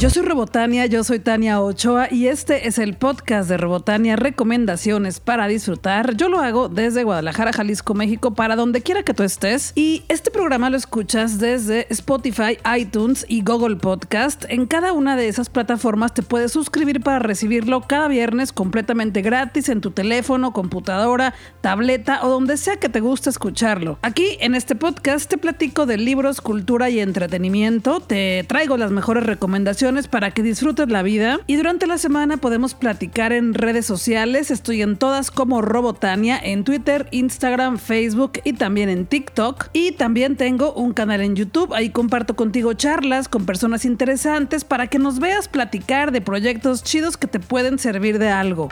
Yo soy Robotania, yo soy Tania Ochoa y este es el podcast de Robotania Recomendaciones para disfrutar. Yo lo hago desde Guadalajara, Jalisco, México, para donde quiera que tú estés. Y este programa lo escuchas desde Spotify, iTunes y Google Podcast. En cada una de esas plataformas te puedes suscribir para recibirlo cada viernes completamente gratis en tu teléfono, computadora, tableta o donde sea que te guste escucharlo. Aquí en este podcast te platico de libros, cultura y entretenimiento. Te traigo las mejores recomendaciones para que disfrutes la vida. Y durante la semana podemos platicar en redes sociales. Estoy en todas como Robotania, en Twitter, Instagram, Facebook y también en TikTok. Y también tengo un canal en YouTube. Ahí comparto contigo charlas con personas interesantes para que nos veas platicar de proyectos chidos que te pueden servir de algo.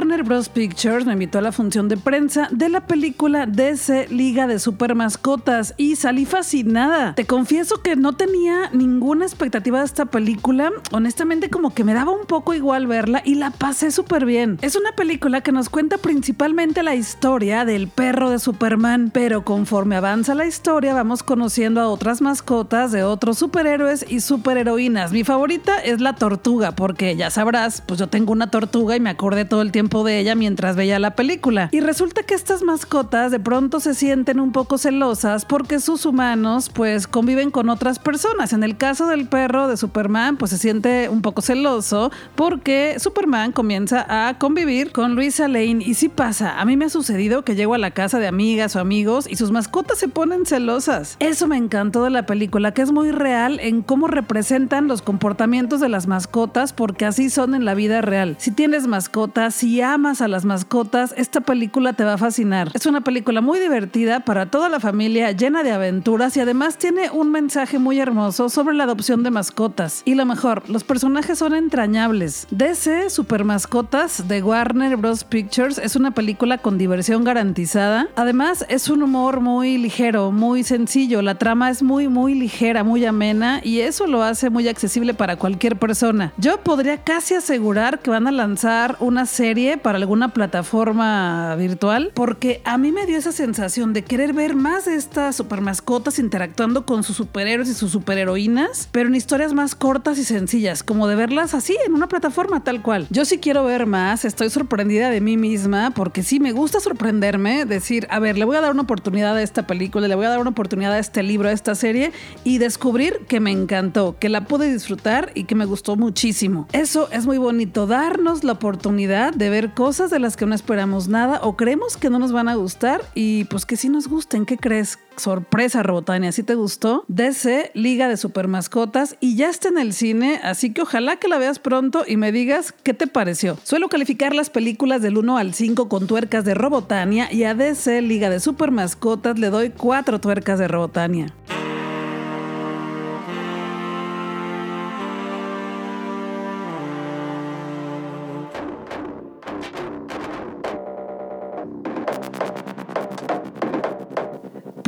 Warner Bros. Pictures me invitó a la función de prensa de la película DC Liga de Super Mascotas y salí fascinada. Te confieso que no tenía ninguna expectativa de esta película. Honestamente, como que me daba un poco igual verla y la pasé súper bien. Es una película que nos cuenta principalmente la historia del perro de Superman, pero conforme avanza la historia, vamos conociendo a otras mascotas de otros superhéroes y superheroínas. Mi favorita es la tortuga, porque ya sabrás, pues yo tengo una tortuga y me acordé todo el tiempo de ella mientras veía la película. Y resulta que estas mascotas de pronto se sienten un poco celosas porque sus humanos pues conviven con otras personas. En el caso del perro de Superman pues se siente un poco celoso porque Superman comienza a convivir con Luisa Lane y si pasa, a mí me ha sucedido que llego a la casa de amigas o amigos y sus mascotas se ponen celosas. Eso me encantó de la película, que es muy real en cómo representan los comportamientos de las mascotas porque así son en la vida real. Si tienes mascotas, si amas a las mascotas, esta película te va a fascinar. Es una película muy divertida para toda la familia, llena de aventuras y además tiene un mensaje muy hermoso sobre la adopción de mascotas. Y lo mejor, los personajes son entrañables. DC Super Mascotas de Warner Bros. Pictures es una película con diversión garantizada. Además, es un humor muy ligero, muy sencillo. La trama es muy, muy ligera, muy amena y eso lo hace muy accesible para cualquier persona. Yo podría casi asegurar que van a lanzar una serie para alguna plataforma virtual, porque a mí me dio esa sensación de querer ver más de estas super mascotas interactuando con sus superhéroes y sus superheroínas, pero en historias más cortas y sencillas, como de verlas así en una plataforma tal cual. Yo sí quiero ver más, estoy sorprendida de mí misma, porque sí me gusta sorprenderme, decir, a ver, le voy a dar una oportunidad a esta película, le voy a dar una oportunidad a este libro, a esta serie, y descubrir que me encantó, que la pude disfrutar y que me gustó muchísimo. Eso es muy bonito, darnos la oportunidad de ver cosas de las que no esperamos nada o creemos que no nos van a gustar y pues que sí nos gusten. ¿Qué crees? Sorpresa, Robotania, ¿sí te gustó? DC, Liga de Super Mascotas y ya está en el cine, así que ojalá que la veas pronto y me digas qué te pareció. Suelo calificar las películas del 1 al 5 con tuercas de Robotania y a DC, Liga de Super Mascotas, le doy 4 tuercas de Robotania.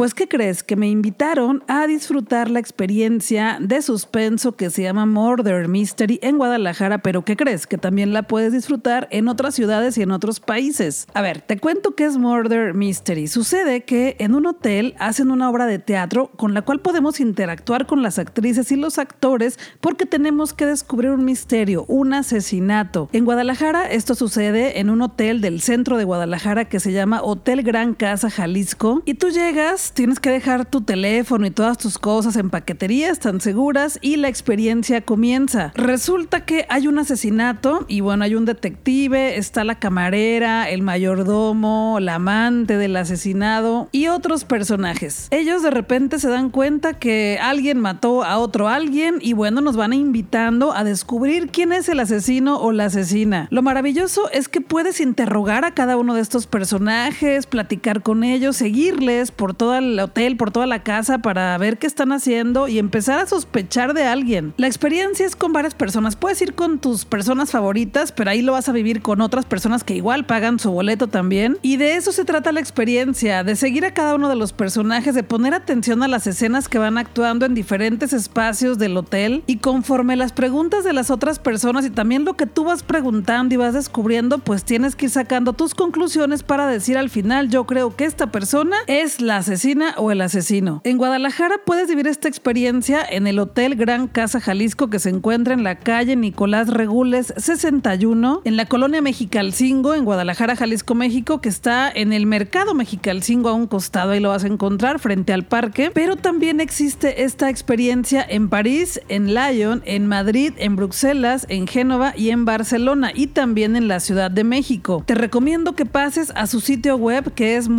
Pues, ¿qué crees? Que me invitaron a disfrutar la experiencia de suspenso que se llama Murder Mystery en Guadalajara, pero ¿qué crees? Que también la puedes disfrutar en otras ciudades y en otros países. A ver, te cuento qué es Murder Mystery. Sucede que en un hotel hacen una obra de teatro con la cual podemos interactuar con las actrices y los actores porque tenemos que descubrir un misterio, un asesinato. En Guadalajara esto sucede en un hotel del centro de Guadalajara que se llama Hotel Gran Casa Jalisco y tú llegas tienes que dejar tu teléfono y todas tus cosas en paqueterías tan seguras y la experiencia comienza. Resulta que hay un asesinato y bueno, hay un detective, está la camarera, el mayordomo, la amante del asesinado y otros personajes. Ellos de repente se dan cuenta que alguien mató a otro alguien y bueno, nos van invitando a descubrir quién es el asesino o la asesina. Lo maravilloso es que puedes interrogar a cada uno de estos personajes, platicar con ellos, seguirles por toda el hotel, por toda la casa para ver qué están haciendo y empezar a sospechar de alguien. La experiencia es con varias personas. Puedes ir con tus personas favoritas, pero ahí lo vas a vivir con otras personas que igual pagan su boleto también. Y de eso se trata la experiencia, de seguir a cada uno de los personajes, de poner atención a las escenas que van actuando en diferentes espacios del hotel y conforme las preguntas de las otras personas y también lo que tú vas preguntando y vas descubriendo, pues tienes que ir sacando tus conclusiones para decir al final, yo creo que esta persona es la asesina o el asesino. En Guadalajara puedes vivir esta experiencia en el Hotel Gran Casa Jalisco que se encuentra en la calle Nicolás Regules 61, en la colonia Mexicalcingo, en Guadalajara, Jalisco, México, que está en el mercado Mexicalcingo a un costado, ahí lo vas a encontrar frente al parque. Pero también existe esta experiencia en París, en Lyon, en Madrid, en Bruselas, en Génova y en Barcelona y también en la Ciudad de México. Te recomiendo que pases a su sitio web que es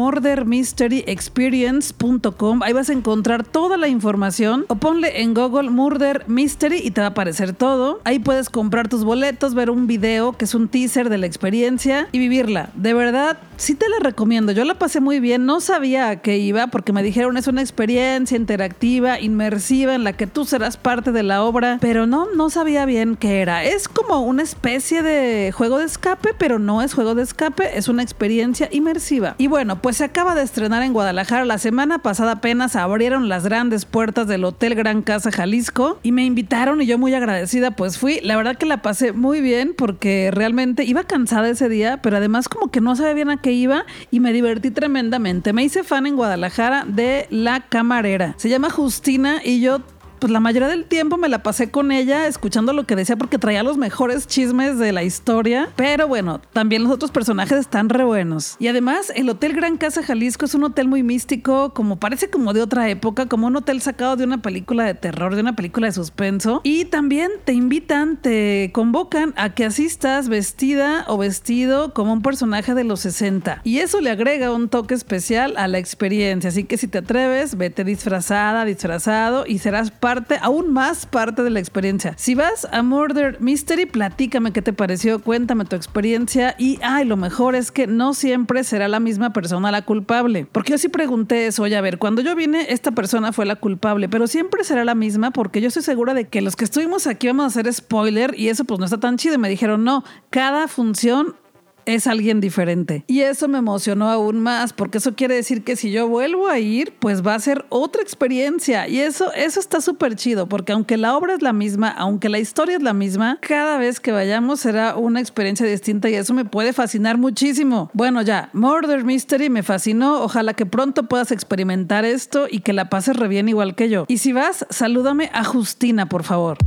Ahí vas a encontrar toda la información o ponle en Google Murder Mystery y te va a aparecer todo. Ahí puedes comprar tus boletos, ver un video que es un teaser de la experiencia y vivirla. De verdad, sí te la recomiendo. Yo la pasé muy bien. No sabía a qué iba porque me dijeron es una experiencia interactiva, inmersiva en la que tú serás parte de la obra, pero no, no sabía bien qué era. Es como una especie de juego de escape, pero no es juego de escape, es una experiencia inmersiva. Y bueno, pues se acaba de estrenar en Guadalajara. La semana pasada apenas abrieron las grandes puertas del Hotel Gran Casa Jalisco y me invitaron y yo muy agradecida pues fui. La verdad que la pasé muy bien porque realmente iba cansada ese día, pero además como que no sabía bien a qué iba y me divertí tremendamente. Me hice fan en Guadalajara de La Camarera. Se llama Justina y yo pues la mayoría del tiempo me la pasé con ella escuchando lo que decía porque traía los mejores chismes de la historia. Pero bueno, también los otros personajes están re buenos. Y además, el Hotel Gran Casa Jalisco es un hotel muy místico, como parece como de otra época, como un hotel sacado de una película de terror, de una película de suspenso. Y también te invitan, te convocan a que asistas vestida o vestido como un personaje de los 60. Y eso le agrega un toque especial a la experiencia. Así que si te atreves, vete disfrazada, disfrazado y serás parte aún más parte de la experiencia. Si vas a Murder Mystery, platícame qué te pareció, cuéntame tu experiencia y, ay, lo mejor es que no siempre será la misma persona la culpable. Porque yo sí pregunté eso, oye, a ver, cuando yo vine, esta persona fue la culpable, pero siempre será la misma porque yo estoy segura de que los que estuvimos aquí vamos a hacer spoiler y eso pues no está tan chido. me dijeron, no, cada función es alguien diferente. Y eso me emocionó aún más, porque eso quiere decir que si yo vuelvo a ir, pues va a ser otra experiencia. Y eso, eso está súper chido, porque aunque la obra es la misma, aunque la historia es la misma, cada vez que vayamos será una experiencia distinta y eso me puede fascinar muchísimo. Bueno, ya, Murder Mystery me fascinó. Ojalá que pronto puedas experimentar esto y que la pases re bien igual que yo. Y si vas, salúdame a Justina, por favor.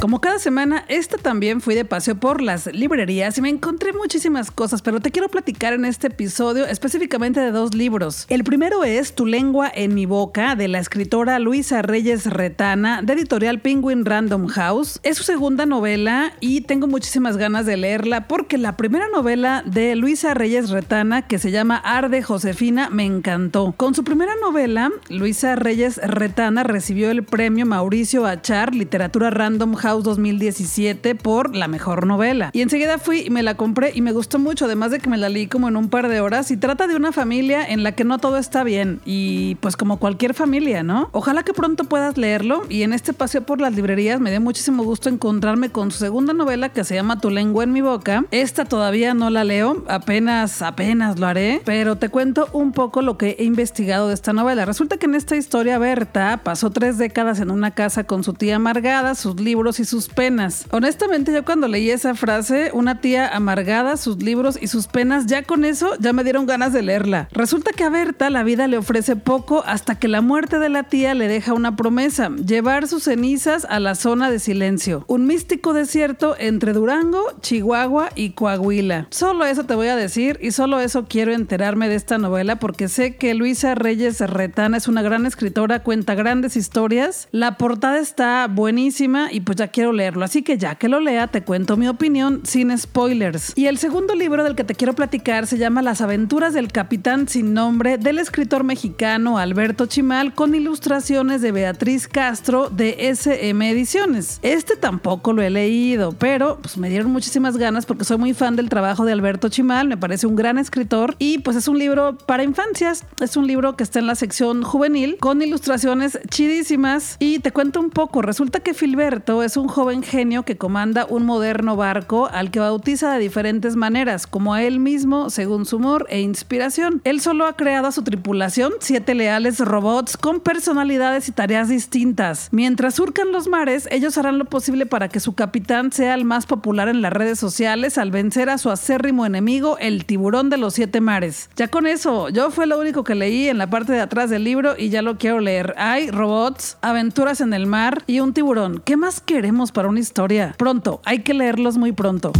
Como cada semana, esta también fui de paseo por las librerías y me encontré muchísimas cosas, pero te quiero platicar en este episodio específicamente de dos libros. El primero es Tu lengua en mi boca, de la escritora Luisa Reyes Retana, de editorial Penguin Random House. Es su segunda novela y tengo muchísimas ganas de leerla porque la primera novela de Luisa Reyes Retana, que se llama Arde Josefina, me encantó. Con su primera novela, Luisa Reyes Retana recibió el premio Mauricio Achar Literatura Random House 2017 por la mejor novela. Y enseguida fui y me la compré y me gustó mucho, además de que me la leí como en un par de horas. Y trata de una familia en la que no todo está bien. Y pues como cualquier familia, ¿no? Ojalá que pronto puedas leerlo. Y en este paseo por las librerías me dio muchísimo gusto encontrarme con su segunda novela que se llama Tu lengua en mi boca. Esta todavía no la leo, apenas, apenas lo haré. Pero te cuento un poco lo que he investigado de esta novela. Resulta que en esta historia Berta pasó tres décadas en una casa con su tía amargada, sus libros y sus penas. Honestamente, yo cuando leí esa frase, una tía amargada, sus libros y sus penas, ya con eso ya me dieron ganas de leerla. Resulta que a Berta la vida le ofrece poco hasta que la muerte de la tía le deja una promesa, llevar sus cenizas a la zona de silencio, un místico desierto entre Durango, Chihuahua y Coahuila. Solo eso te voy a decir y solo eso quiero enterarme de esta novela porque sé que Luisa Reyes Retana es una gran escritora, cuenta grandes historias, la portada está buenísima y pues ya quiero leerlo, así que ya que lo lea te cuento mi opinión sin spoilers. Y el segundo libro del que te quiero platicar se llama Las aventuras del capitán sin nombre del escritor mexicano Alberto Chimal con ilustraciones de Beatriz Castro de SM Ediciones. Este tampoco lo he leído, pero pues me dieron muchísimas ganas porque soy muy fan del trabajo de Alberto Chimal, me parece un gran escritor. Y pues es un libro para infancias, es un libro que está en la sección juvenil con ilustraciones chidísimas. Y te cuento un poco, resulta que Filberto es un joven genio que comanda un moderno barco al que bautiza de diferentes maneras, como a él mismo según su humor e inspiración. Él solo ha creado a su tripulación siete leales robots con personalidades y tareas distintas. Mientras surcan los mares, ellos harán lo posible para que su capitán sea el más popular en las redes sociales al vencer a su acérrimo enemigo, el tiburón de los siete mares. Ya con eso, yo fue lo único que leí en la parte de atrás del libro y ya lo quiero leer. Hay robots, aventuras en el mar y un tiburón. ¿Qué más para una historia? Pronto, hay que leerlos muy pronto.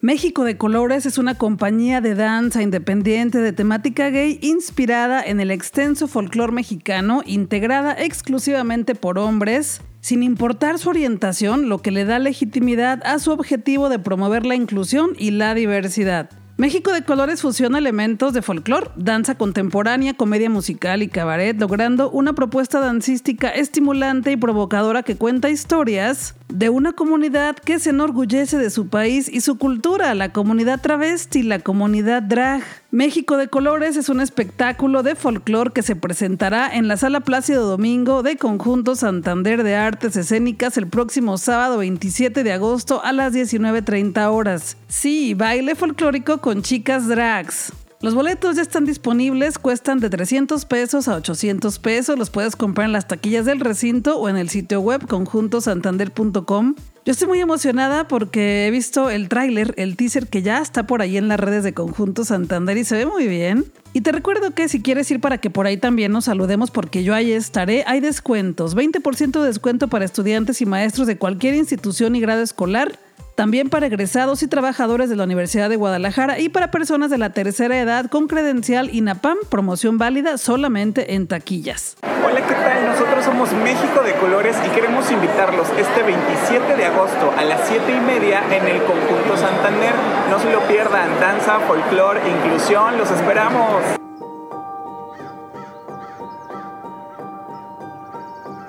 México de Colores es una compañía de danza independiente de temática gay inspirada en el extenso folclore mexicano, integrada exclusivamente por hombres, sin importar su orientación, lo que le da legitimidad a su objetivo de promover la inclusión y la diversidad. México de Colores fusiona elementos de folclore, danza contemporánea, comedia musical y cabaret, logrando una propuesta dancística estimulante y provocadora que cuenta historias de una comunidad que se enorgullece de su país y su cultura, la comunidad travesti, la comunidad drag. México de Colores es un espectáculo de folclore que se presentará en la Sala Plácido Domingo de Conjunto Santander de Artes Escénicas el próximo sábado 27 de agosto a las 19.30 horas. Sí, baile folclórico con chicas drags. Los boletos ya están disponibles, cuestan de 300 pesos a 800 pesos, los puedes comprar en las taquillas del recinto o en el sitio web conjuntosantander.com. Yo estoy muy emocionada porque he visto el tráiler, el teaser que ya está por ahí en las redes de Conjunto Santander y se ve muy bien. Y te recuerdo que si quieres ir para que por ahí también nos saludemos porque yo ahí estaré, hay descuentos, 20% de descuento para estudiantes y maestros de cualquier institución y grado escolar también para egresados y trabajadores de la Universidad de Guadalajara y para personas de la tercera edad con credencial INAPAM, promoción válida solamente en taquillas. Hola, ¿qué tal? Nosotros somos México de Colores y queremos invitarlos este 27 de agosto a las 7 y media en el Conjunto Santander. No se lo pierdan, danza, folclore, inclusión, los esperamos.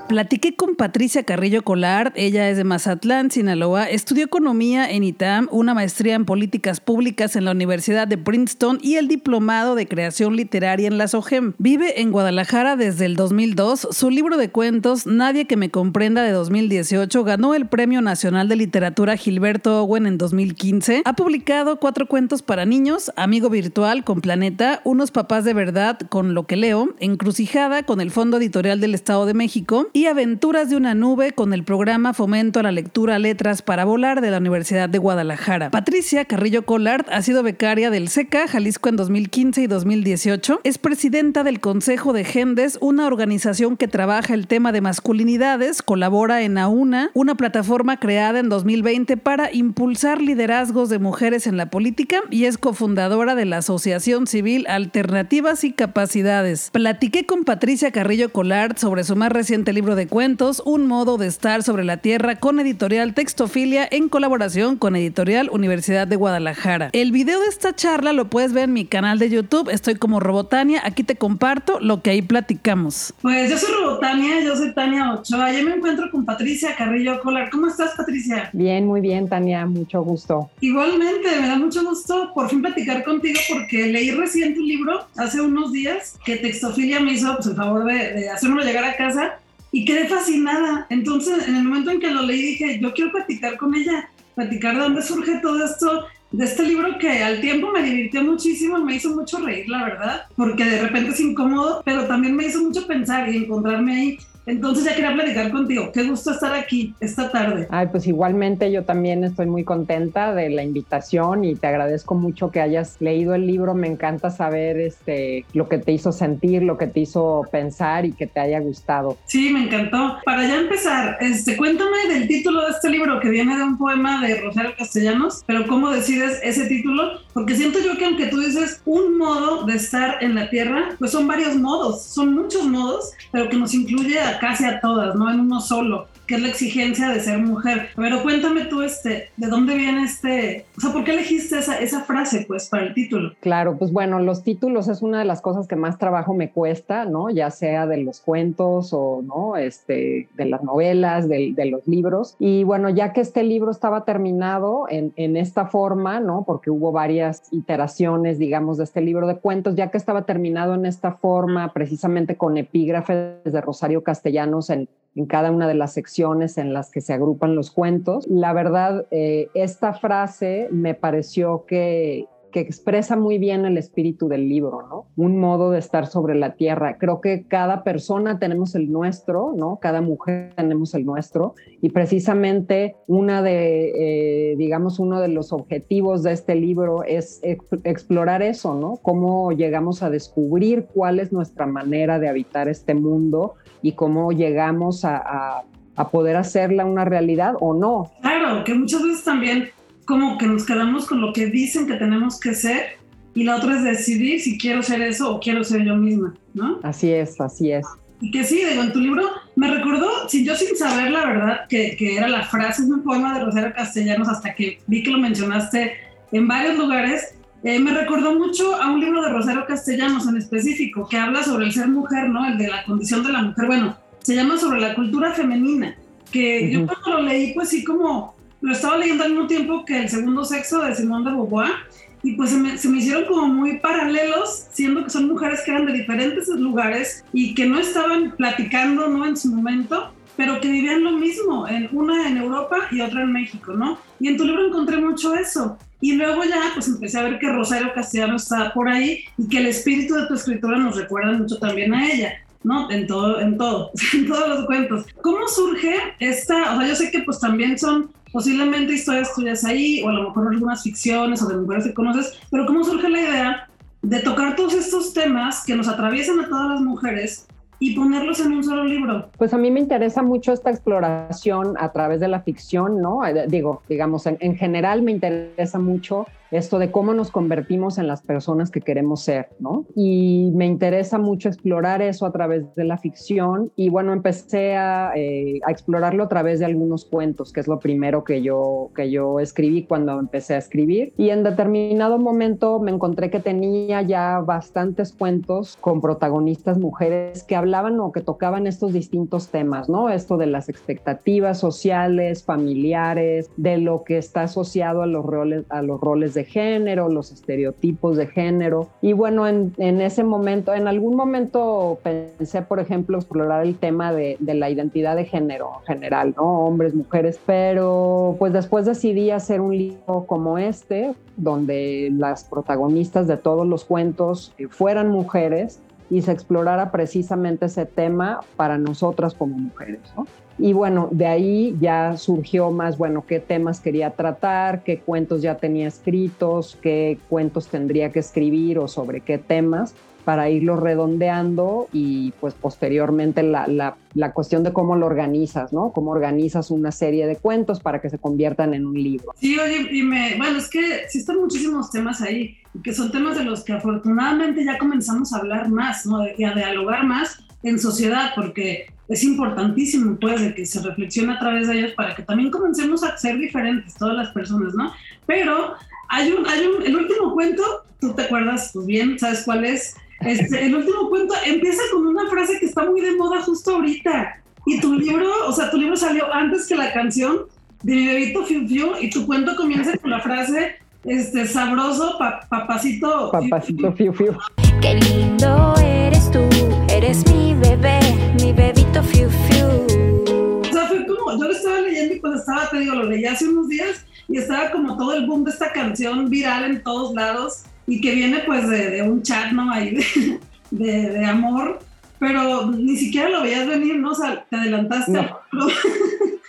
Platiqué con Patricia Carrillo Colard, ella es de Mazatlán, Sinaloa, estudió economía en ITAM, una maestría en políticas públicas en la Universidad de Princeton y el diplomado de creación literaria en la SOGEM. Vive en Guadalajara desde el 2002. Su libro de cuentos, Nadie que me comprenda de 2018, ganó el Premio Nacional de Literatura Gilberto Owen en 2015. Ha publicado cuatro cuentos para niños, Amigo Virtual con Planeta, Unos Papás de Verdad con Lo que Leo, Encrucijada con el Fondo Editorial del Estado de México y Aventuras de una nube con el programa Fomento a la Lectura Letras para Volar de la Universidad de Guadalajara. Patricia Carrillo Collard ha sido becaria del SECA Jalisco en 2015 y 2018. Es presidenta del Consejo de Gendes, una organización que trabaja el tema de masculinidades, colabora en AUNA, una plataforma creada en 2020 para impulsar liderazgos de mujeres en la política y es cofundadora de la Asociación Civil Alternativas y Capacidades. Platiqué con Patricia Carrillo Collard sobre su más reciente libro de cuentos, Un modo de estar sobre la tierra con editorial Textofilia en colaboración con editorial Universidad de Guadalajara. El video de esta charla lo puedes ver en mi canal de YouTube, estoy como Robotania, aquí te comparto lo que ahí platicamos. Pues yo soy Robotania, yo soy Tania Ochoa, yo me encuentro con Patricia Carrillo Colar. ¿Cómo estás Patricia? Bien, muy bien Tania, mucho gusto. Igualmente, me da mucho gusto por fin platicar contigo porque leí recién tu libro hace unos días que Textofilia me hizo pues, el favor de, de hacérmelo llegar a casa y quedé fascinada. Entonces, en el momento en que lo leí, dije, yo quiero platicar con ella, platicar de dónde surge todo esto, de este libro que al tiempo me divirtió muchísimo, me hizo mucho reír, la verdad, porque de repente es incómodo, pero también me hizo mucho pensar y encontrarme ahí entonces ya quería platicar contigo. Qué gusto estar aquí esta tarde. Ay, pues igualmente yo también estoy muy contenta de la invitación y te agradezco mucho que hayas leído el libro. Me encanta saber este, lo que te hizo sentir, lo que te hizo pensar y que te haya gustado. Sí, me encantó. Para ya empezar, este, cuéntame del título de este libro que viene de un poema de Rosario Castellanos, pero ¿cómo decides ese título? Porque siento yo que aunque tú dices un modo de estar en la Tierra, pues son varios modos, son muchos modos, pero que nos incluye a casi a todas, no en uno solo que es la exigencia de ser mujer. Pero cuéntame tú, este, ¿de dónde viene este, o sea, por qué elegiste esa, esa frase, pues, para el título? Claro, pues bueno, los títulos es una de las cosas que más trabajo me cuesta, ¿no? Ya sea de los cuentos o, ¿no? Este, de las novelas, de, de los libros. Y bueno, ya que este libro estaba terminado en, en esta forma, ¿no? Porque hubo varias iteraciones, digamos, de este libro de cuentos, ya que estaba terminado en esta forma, precisamente con epígrafes de Rosario Castellanos en en cada una de las secciones en las que se agrupan los cuentos. La verdad, eh, esta frase me pareció que, que expresa muy bien el espíritu del libro, ¿no? Un modo de estar sobre la tierra. Creo que cada persona tenemos el nuestro, ¿no? Cada mujer tenemos el nuestro. Y precisamente una de, eh, digamos, uno de los objetivos de este libro es explorar eso, ¿no? Cómo llegamos a descubrir cuál es nuestra manera de habitar este mundo y cómo llegamos a, a, poder hacerla una realidad o no. Claro, que muchas veces también como que nos quedamos con lo que dicen que tenemos que ser y la otra es decidir si quiero ser eso o quiero ser yo misma, ¿no? Así es, así es. Y que sí, digo, en tu libro me recordó, si yo sin saber la verdad, que, que era la frase de un poema de Rosario Castellanos hasta que vi que lo mencionaste en varios lugares, eh, me recordó mucho a un libro de Rosario Castellanos en específico, que habla sobre el ser mujer, ¿no? El de la condición de la mujer. Bueno, se llama sobre la cultura femenina, que yo cuando lo leí, pues sí, como lo estaba leyendo al mismo tiempo que El segundo sexo de Simone de Beauvoir, y pues se me, se me, hicieron como muy paralelos, siendo que son mujeres que eran de diferentes lugares y que no estaban platicando, ¿no? En su momento, pero que vivían lo mismo, en, una en Europa y otra en México, ¿no? Y en tu libro encontré mucho eso. Y luego ya, pues empecé a ver que Rosario Castellano está por ahí y que el espíritu de tu escritora nos recuerda mucho también a ella, ¿no? En todo, en todo, en todos los cuentos. ¿Cómo surge esta, o sea, yo sé que pues también son posiblemente historias tuyas ahí, o a lo mejor algunas ficciones o de mujeres que conoces, pero ¿cómo surge la idea de tocar todos estos temas que nos atraviesan a todas las mujeres y ponerlos en un solo libro? Pues a mí me interesa mucho esta exploración a través de la ficción, ¿no? Eh, digo, digamos, en, en general me interesa mucho esto de cómo nos convertimos en las personas que queremos ser, ¿no? Y me interesa mucho explorar eso a través de la ficción y bueno, empecé a, eh, a, explorarlo a través de algunos cuentos, que es lo primero que yo, que yo escribí cuando empecé a escribir. Y en determinado momento me encontré que tenía ya bastantes cuentos con protagonistas mujeres que hablaban o que tocaban estos distintos temas, ¿no? Esto de las expectativas sociales, familiares, de lo que está asociado a los roles, a los roles de género, los estereotipos de género. Y bueno, en, ese momento, en algún momento pensé, por ejemplo, explorar el tema de, de, la identidad de género en general, ¿no? Hombres, mujeres, pero pues después decidí hacer un libro como este, donde las protagonistas de todos los cuentos fueran mujeres y se explorara precisamente ese tema para nosotras como mujeres, ¿no? Y bueno, de ahí ya surgió más, bueno, qué temas quería tratar, qué cuentos ya tenía escritos, qué cuentos tendría que escribir o sobre qué temas para irlo redondeando y pues posteriormente la, la, la, cuestión de cómo lo organizas, ¿no? Cómo organizas una serie de cuentos para que se conviertan en un libro. Sí, oye, y me, bueno, es que están muchísimos temas ahí, que son temas de los que afortunadamente ya comenzamos a hablar más, ¿no? Y a dialogar más en sociedad, porque es importantísimo, pues, de que se reflexione a través de ellos para que también comencemos a ser diferentes todas las personas, ¿no? Pero hay un, hay un, el último cuento, tú te acuerdas, pues bien, ¿sabes cuál es? Este, el último cuento empieza con una frase que está muy de moda justo ahorita. Y tu libro, o sea, tu libro salió antes que la canción de mi bebito Fiu Fiu y tu cuento comienza con la frase, este, sabroso, papacito. Papacito Fiu Fiu. Qué lindo eres tú, eres mi bebé, mi bebito Fiu Fiu. O sea, fue como, yo lo estaba leyendo y pues estaba, te digo, lo leí hace unos días y estaba como todo el boom de esta canción viral en todos lados y que viene pues de, de un chat, ¿no? Ahí de, de, de, amor, pero ni siquiera lo veías venir, ¿no? O sea, te adelantaste. No.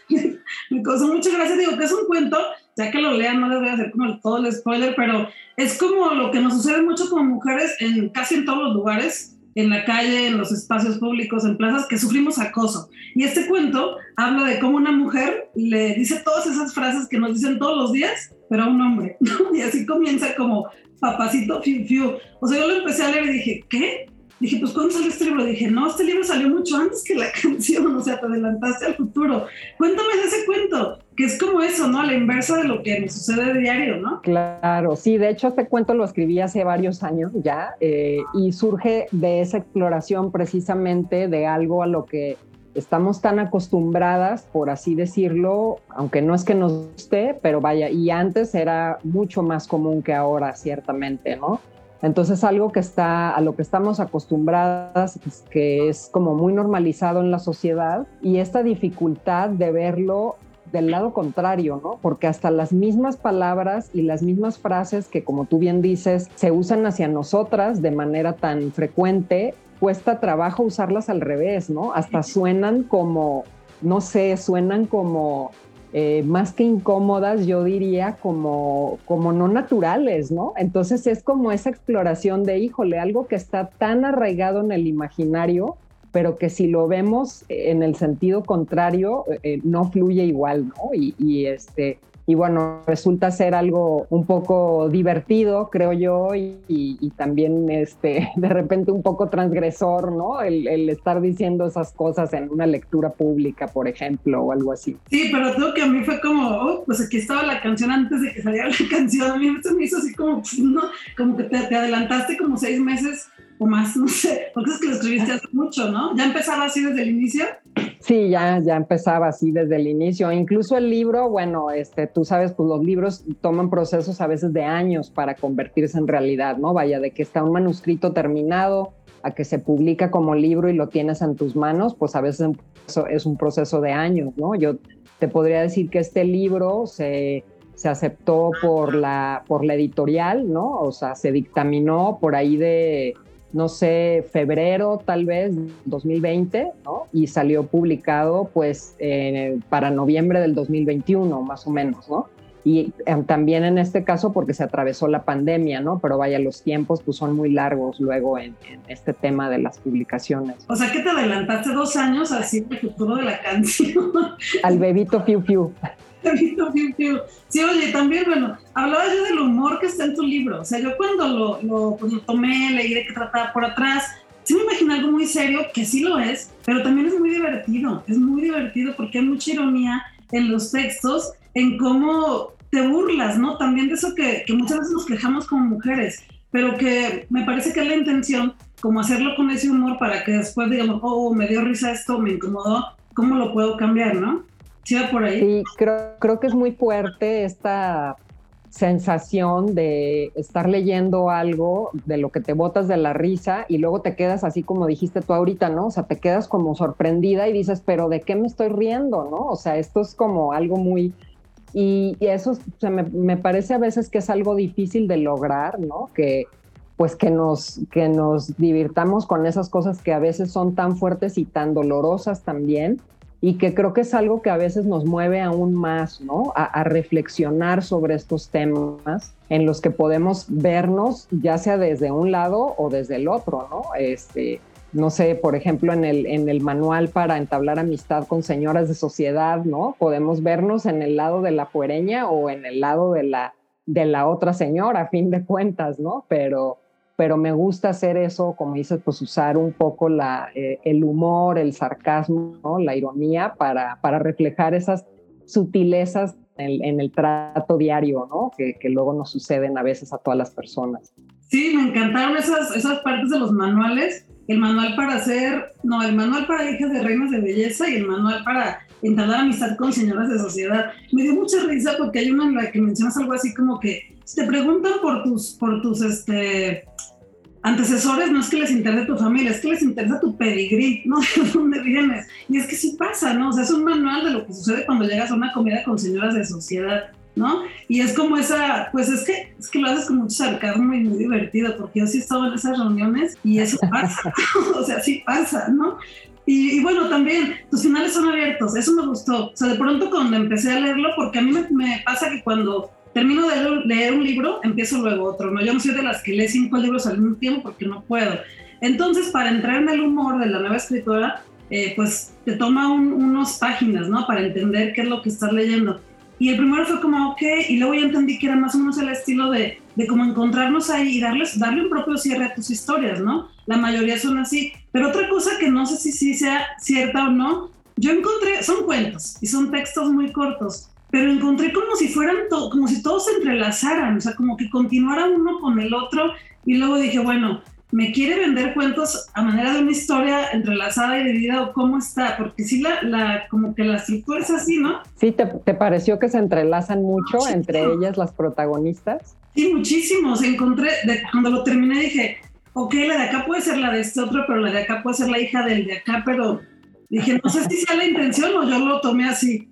Me causó mucha gracia, digo que es un cuento, ya que lo lean no les voy a hacer como todo el spoiler, pero es como lo que nos sucede mucho como mujeres en casi en todos los lugares, en la calle, en los espacios públicos, en plazas, que sufrimos acoso. Y este cuento habla de cómo una mujer le dice todas esas frases que nos dicen todos los días, pero a un hombre, ¿no? Y así comienza como papacito fiu fiu. O sea, yo lo empecé a leer y dije, ¿qué? Dije, pues ¿cuándo salió este libro? Dije, no, este libro salió mucho antes que la canción, o sea, te adelantaste al futuro. Cuéntame ese cuento, que es como eso, ¿no? La inversa de lo que me sucede de diario, ¿no? Claro, sí, de hecho este cuento lo escribí hace varios años ya eh, y surge de esa exploración precisamente de algo a lo que estamos tan acostumbradas, por así decirlo, aunque no es que nos guste, pero vaya, y antes era mucho más común que ahora, ciertamente, ¿no? Entonces algo que está a lo que estamos acostumbradas, que es como muy normalizado en la sociedad y esta dificultad de verlo del lado contrario, ¿no? Porque hasta las mismas palabras y las mismas frases que como tú bien dices se usan hacia nosotras de manera tan frecuente, cuesta trabajo usarlas al revés, ¿no? Hasta suenan como no sé, suenan como eh, más que incómodas, yo diría como, como no naturales, ¿no? Entonces es como esa exploración de, híjole, algo que está tan arraigado en el imaginario, pero que si lo vemos en el sentido contrario, eh, no fluye igual, ¿no? Y este, y bueno, resulta ser algo un poco divertido, creo yo, y, también este, de repente un poco transgresor, ¿no? El, estar diciendo esas cosas en una lectura pública, por ejemplo, o algo así. Sí, pero creo que a mí fue como, oh, pues aquí estaba la canción antes de que saliera la canción, a mí se me hizo así como, ¿no? Como que te adelantaste como seis meses o más, no sé, porque es que lo escribiste hace mucho, ¿no? ¿Ya empezaba así desde el inicio? Sí, ya, ya empezaba así desde el inicio. Incluso el libro, bueno, este, tú sabes, pues los libros toman procesos a veces de años para convertirse en realidad, ¿no? Vaya, de que está un manuscrito terminado a que se publica como libro y lo tienes en tus manos, pues a veces es un proceso de años, ¿no? Yo te podría decir que este libro se, se aceptó por la, por la editorial, ¿no? O sea, se dictaminó por ahí de no sé, febrero tal vez 2020, ¿no? Y salió publicado pues eh, para noviembre del 2021, más o menos, ¿no? Y em, también en este caso porque se atravesó la pandemia, ¿no? Pero vaya, los tiempos pues son muy largos luego en, este tema de las publicaciones. O sea, que te adelantaste dos años así el futuro de la canción. Al bebito Piu Piu. Sí, oye, también, bueno, hablaba yo del humor que está en tu libro. O sea, yo cuando lo, lo, pues, lo tomé, leí de qué trataba por atrás, sí me imaginé algo muy serio, que sí lo es, pero también es muy divertido. Es muy divertido porque hay mucha ironía en los textos, en cómo te burlas, ¿no? También de eso que, muchas veces nos quejamos como mujeres, pero que me parece que es la intención, como hacerlo con ese humor para que después digamos, oh, me dio risa esto, me incomodó, ¿cómo lo puedo cambiar, no? Sí, por ahí. Sí, creo, creo que es muy fuerte esta sensación de estar leyendo algo de lo que te botas de la risa y luego te quedas así como dijiste tú ahorita, ¿no? O sea, te quedas como sorprendida y dices, pero ¿de qué me estoy riendo, no? O sea, esto es como algo muy... Y, eso me, me, parece a veces que es algo difícil de lograr, ¿no? Que pues que nos, que nos divirtamos con esas cosas que a veces son tan fuertes y tan dolorosas también y que creo que es algo que a veces nos mueve aún más, ¿no? A, reflexionar sobre estos temas en los que podemos vernos ya sea desde un lado o desde el otro, ¿no? Este, no sé, por ejemplo, en el, en el manual para entablar amistad con señoras de sociedad, ¿no? Podemos vernos en el lado de la puereña o en el lado de la, de la otra señora, a fin de cuentas, ¿no? Pero, pero me gusta hacer eso, como dices, pues usar un poco la, eh, el humor, el sarcasmo, la ironía para, para reflejar esas sutilezas en, el trato diario, ¿no? Que, que, luego nos suceden a veces a todas las personas. Sí, me encantaron esas, esas partes de los manuales. El manual para hacer, no, el manual para hijas de reinas de belleza y el manual para entablar amistad con señoras de sociedad. Me dio mucha risa porque hay una en la que mencionas algo así como que si te preguntan por tus, por tus, este, antecesores no es que les interese tu familia, es que les interesa tu pedigrí, ¿no? De dónde vienes. Y es que sí pasa, ¿no? O sea, es un manual de lo que sucede cuando llegas a una comida con señoras de sociedad, ¿no? Y es como esa, pues es que, es que lo haces con mucho sarcasmo y muy divertido, porque yo sí he estado en esas reuniones y eso pasa, o sea, sí pasa, ¿no? Y, bueno, también tus finales son abiertos, eso me gustó. O sea, de pronto cuando empecé a leerlo, porque a mí me, me pasa que cuando termino de leer un libro, empiezo luego otro, ¿no? Yo no soy de las que lee cinco libros al mismo tiempo porque no puedo. Entonces, para entrar en el humor de la nueva escritora, eh, pues te toma unas páginas, ¿no? Para entender qué es lo que estás leyendo. Y el primero fue como, ok, y luego ya entendí que era más o menos el estilo de, de cómo encontrarnos ahí y darles, darle un propio cierre a tus historias, ¿no? La mayoría son así. Pero otra cosa que no sé si, si sea cierta o no, yo encontré, son cuentos y son textos muy cortos, pero encontré como si fueran, como si todos se entrelazaran, o sea, como que continuara uno con el otro y luego dije, bueno, me quiere vender cuentos a manera de una historia entrelazada y dividida o cómo está, porque sí la, la como que la estructura es así, ¿no? Sí, ¿te, te pareció que se entrelazan mucho entre ellas las protagonistas? Sí, muchísimos. Encontré, de, cuando lo terminé dije, ok, la de acá puede ser la de este otro, pero la de acá puede ser la hija del de acá, pero dije, no sé si sea la intención o yo lo tomé así.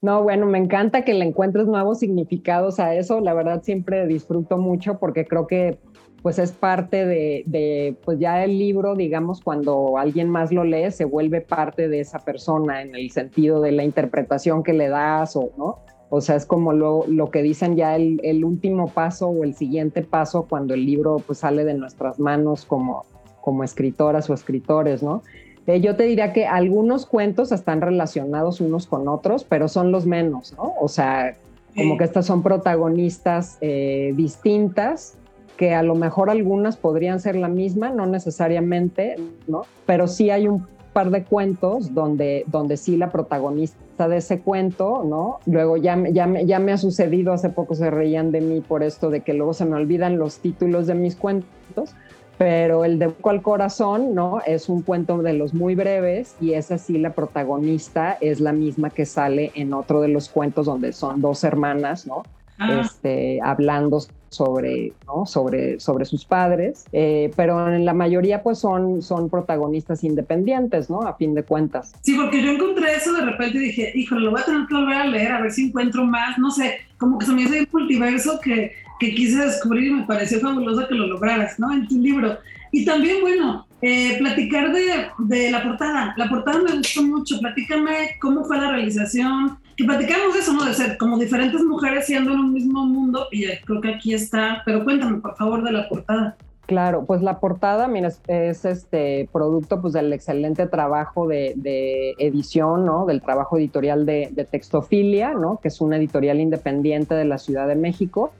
No, bueno, me encanta que le encuentres nuevos significados a eso. La verdad siempre disfruto mucho porque creo que pues es parte de, pues ya el libro, digamos, cuando alguien más lo lee, se vuelve parte de esa persona en el sentido de la interpretación que le das o, ¿no? O sea, es como lo, lo que dicen ya el, el, último paso o el siguiente paso cuando el libro pues sale de nuestras manos como, como escritoras o escritores, ¿no? Eh, yo te diría que algunos cuentos están relacionados unos con otros, pero son los menos, ¿no? O sea, como que estas son protagonistas eh, distintas que a lo mejor algunas podrían ser la misma, no necesariamente, ¿no? Pero sí hay un par de cuentos donde, donde sí la protagonista de ese cuento, ¿no? Luego ya, ya, ya me ha sucedido, hace poco se reían de mí por esto de que luego se me olvidan los títulos de mis cuentos, pero el de al corazón, ¿no? Es un cuento de los muy breves y esa sí la protagonista es la misma que sale en otro de los cuentos donde son dos hermanas, ¿no? Ah. Este, hablando sobre, ¿no? sobre, sobre sus padres, eh, pero en la mayoría pues son, son protagonistas independientes, ¿no? A fin de cuentas. Sí, porque yo encontré eso de repente y dije, híjole, lo voy a tener que volver a leer, a ver si encuentro más, no sé, como que se me hizo un multiverso que, que quise descubrir y me pareció fabuloso que lo lograras, ¿no? En tu libro. Y también, bueno, eh, platicar de, de, la portada. La portada me gustó mucho. Platícame cómo fue la realización. Que platicamos de eso, ¿no? De ser como diferentes mujeres siendo en un mismo mundo. Y creo que aquí está. Pero cuéntame, por favor, de la portada. Claro, pues la portada, mira, es, este producto pues del excelente trabajo de, de edición, ¿no? Del trabajo editorial de, de, Textofilia, ¿no? Que es una editorial independiente de la Ciudad de México.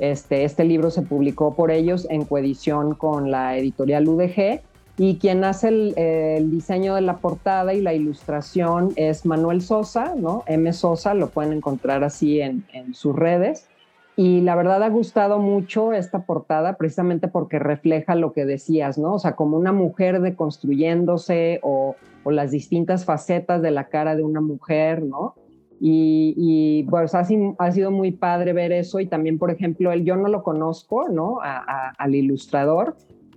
Este, este libro se publicó por ellos en coedición con la editorial UDG y quien hace el, diseño de la portada y la ilustración es Manuel Sosa, ¿no? M. Sosa, lo pueden encontrar así en, sus redes. Y la verdad ha gustado mucho esta portada precisamente porque refleja lo que decías, ¿no? O sea, como una mujer deconstruyéndose o, o las distintas facetas de la cara de una mujer, ¿no? Y, y pues ha, sido muy padre ver eso y también, por ejemplo, él, yo no lo conozco, ¿no? al ilustrador,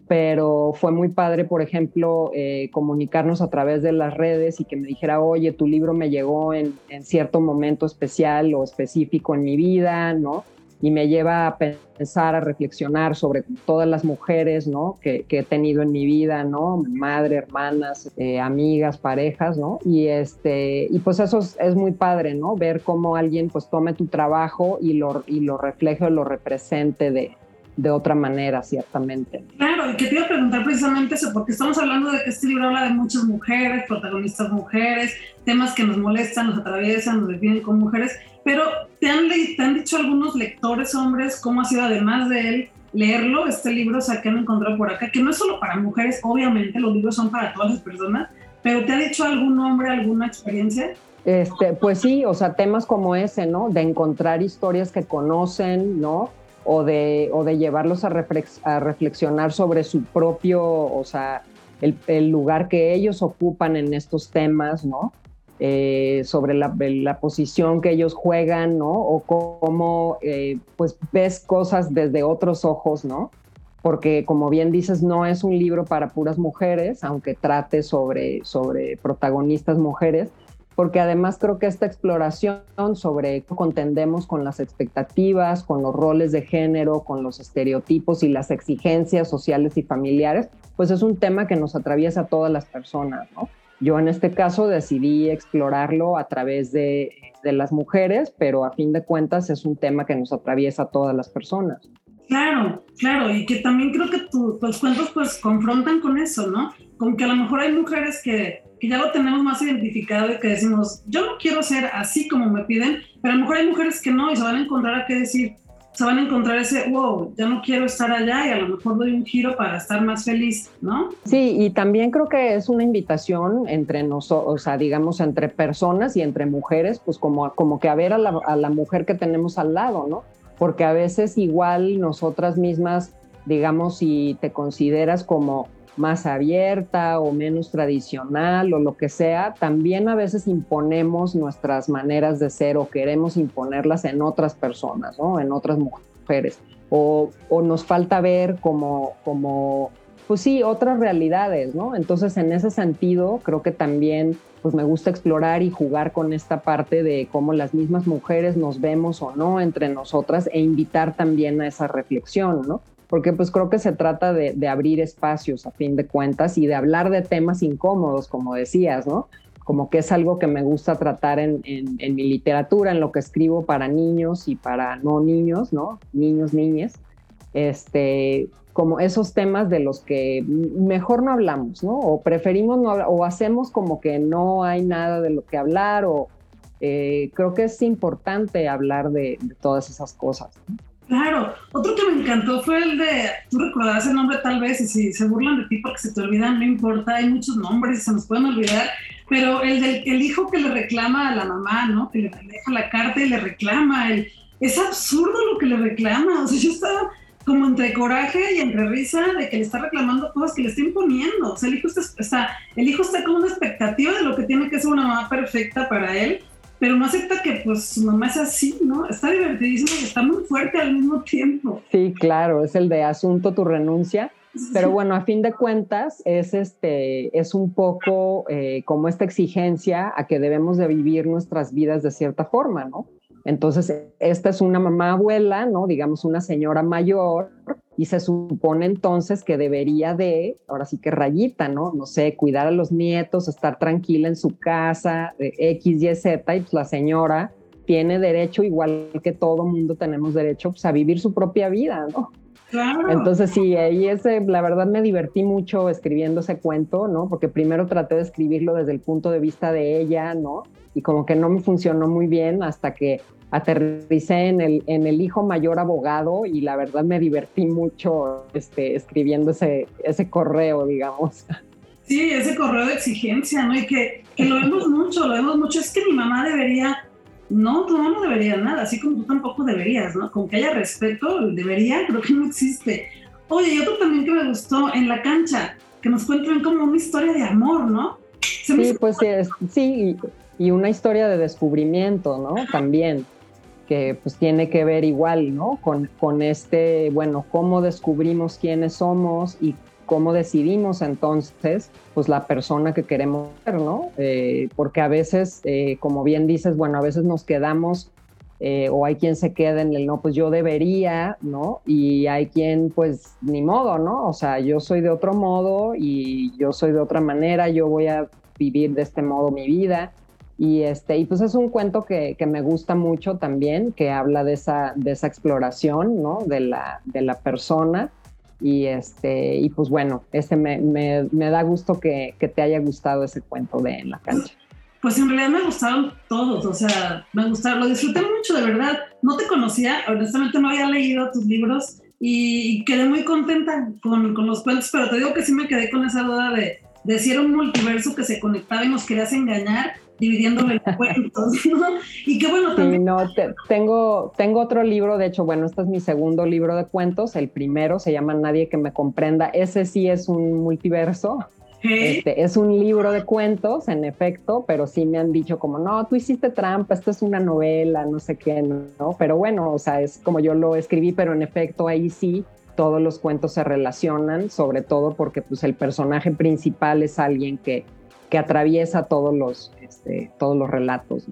pero fue muy padre, por ejemplo, eh, comunicarnos a través de las redes y que me dijera, oye, tu libro me llegó en, cierto momento especial o específico en mi vida, ¿no? Y me lleva a pensar, a reflexionar sobre todas las mujeres, ¿no? Que, he tenido en mi vida, ¿no? Madre, hermanas, eh, amigas, parejas, ¿no? Y, este, y pues eso es, es, muy padre, ¿no? Ver cómo alguien pues tome tu trabajo y lo, y lo refleje o lo represente de, de otra manera, ciertamente. Claro, y que te iba a preguntar precisamente eso, porque estamos hablando de que este libro habla de muchas mujeres, protagonistas mujeres, temas que nos molestan, nos atraviesan, nos definen como mujeres, pero ¿te han, ¿te han dicho algunos lectores hombres cómo ha sido además de él leerlo, este libro, o sea, que han encontrado por acá, que no es solo para mujeres, obviamente los libros son para todas las personas, pero ¿te ha dicho algún hombre alguna experiencia? Este, pues sí, o sea, temas como ese, ¿no? De encontrar historias que conocen, ¿no? O de, o de llevarlos a, reflexionar sobre su propio, o sea, el, el, lugar que ellos ocupan en estos temas, ¿no? Eh, sobre la, la, posición que ellos juegan, ¿no? O cómo, eh, pues, ves cosas desde otros ojos, ¿no? Porque, como bien dices, no es un libro para puras mujeres, aunque trate sobre, sobre protagonistas mujeres, porque además creo que esta exploración sobre cómo contendemos con las expectativas, con los roles de género, con los estereotipos y las exigencias sociales y familiares, pues es un tema que nos atraviesa a todas las personas, ¿no? Yo en este caso decidí explorarlo a través de, de las mujeres, pero a fin de cuentas es un tema que nos atraviesa a todas las personas. Claro, claro, y que también creo que tu, tus cuentos pues confrontan con eso, ¿no? Con que a lo mejor hay mujeres que, que ya lo tenemos más identificado y que decimos, yo no quiero ser así como me piden, pero a lo mejor hay mujeres que no y se van a encontrar a qué decir, se van a encontrar ese, wow, ya no quiero estar allá y a lo mejor doy un giro para estar más feliz, ¿no? Sí, y también creo que es una invitación entre nosotros, o sea, digamos, entre personas y entre mujeres, pues como, como que a ver a la, a la mujer que tenemos al lado, ¿no? Porque a veces igual nosotras mismas, digamos, si te consideras como más abierta o menos tradicional o lo que sea, también a veces imponemos nuestras maneras de ser o queremos imponerlas en otras personas, ¿no? En otras mujeres. O, o nos falta ver como, como, pues sí, otras realidades, ¿no? Entonces, en ese sentido, creo que también pues me gusta explorar y jugar con esta parte de cómo las mismas mujeres nos vemos o no entre nosotras e invitar también a esa reflexión, ¿no? Porque pues creo que se trata de, de, abrir espacios a fin de cuentas y de hablar de temas incómodos, como decías, ¿no? Como que es algo que me gusta tratar en, en, en mi literatura, en lo que escribo para niños y para no niños, ¿no? Niños, niñas. Este, como esos temas de los que mejor no hablamos, ¿no? O preferimos no hablar, o hacemos como que no hay nada de lo que hablar, o eh, creo que es importante hablar de, de todas esas cosas. ¿no? Claro, otro que me encantó fue el de, tú recordarás el nombre tal vez, y si se burlan de ti porque se te olvidan, no importa, hay muchos nombres, se nos pueden olvidar, pero el del el hijo que le reclama a la mamá, ¿no? Que le deja la carta y le reclama, el, es absurdo lo que le reclama, o sea, yo estaba como entre coraje y entre risa de que le está reclamando cosas que le está imponiendo, o sea, el hijo está, está, el hijo está con una expectativa de lo que tiene que ser una mamá perfecta para él, pero no acepta que pues su mamá es así, ¿no? Está divertidísimo y está muy fuerte al mismo tiempo. Sí, claro, es el de asunto tu renuncia. Pero bueno, a fin de cuentas es este es un poco eh, como esta exigencia a que debemos de vivir nuestras vidas de cierta forma, ¿no? Entonces, esta es una mamá abuela, ¿no? Digamos una señora mayor y se supone entonces que debería de, ahora sí que rayita, ¿no? No sé, cuidar a los nietos, estar tranquila en su casa, X, Y, Z, y pues la señora tiene derecho, igual que todo mundo tenemos derecho, pues a vivir su propia vida, ¿no? Claro. Entonces sí, ahí ese, la verdad me divertí mucho escribiendo ese cuento, ¿no? Porque primero traté de escribirlo desde el punto de vista de ella, ¿no? Y como que no me funcionó muy bien hasta que aterricé en el, en el hijo mayor abogado y la verdad me divertí mucho este, escribiendo ese, ese correo, digamos. Sí, ese correo de exigencia, ¿no? Y que, que lo vemos mucho, lo vemos mucho. Es que mi mamá debería, no, tu mamá no debería nada, así como tú tampoco deberías, ¿no? Con que haya respeto, debería, creo que no existe. Oye, y otro también que me gustó en la cancha, que nos cuentan como una historia de amor, ¿no? Se sí, pues es, sí, y, una historia de descubrimiento, ¿no? También que pues tiene que ver igual, ¿no? Con, con este, bueno, cómo descubrimos quiénes somos y cómo decidimos entonces, pues la persona que queremos ser, ¿no? Eh, porque a veces, eh, como bien dices, bueno, a veces nos quedamos eh, o hay quien se queda en el no, pues yo debería, ¿no? Y hay quien, pues ni modo, ¿no? O sea, yo soy de otro modo y yo soy de otra manera, yo voy a vivir de este modo mi vida. Y, este, y pues es un cuento que, que, me gusta mucho también, que habla de esa, de esa exploración, ¿no? De la, de la persona. Y, este, y pues bueno, este me, me, me da gusto que, que, te haya gustado ese cuento de En la cancha. Pues en realidad me gustaron todos, o sea, me gustaron, lo disfruté mucho, de verdad. No te conocía, honestamente no había leído tus libros y quedé muy contenta con, con los cuentos, pero te digo que sí me quedé con esa duda de, de si era un multiverso que se conectaba y nos querías engañar dividiéndole cuentos, ¿no? Y qué bueno también. Sí, no, te, tengo, tengo otro libro, de hecho, bueno, este es mi segundo libro de cuentos, el primero se llama Nadie que me comprenda, ese sí es un multiverso. Este, es un libro de cuentos, en efecto, pero sí me han dicho como, no, tú hiciste trampa, esto es una novela, no sé qué, ¿no? Pero bueno, o sea, es como yo lo escribí, pero en efecto ahí sí todos los cuentos se relacionan, sobre todo porque pues el personaje principal es alguien que que atraviesa todos los, este, todos los relatos.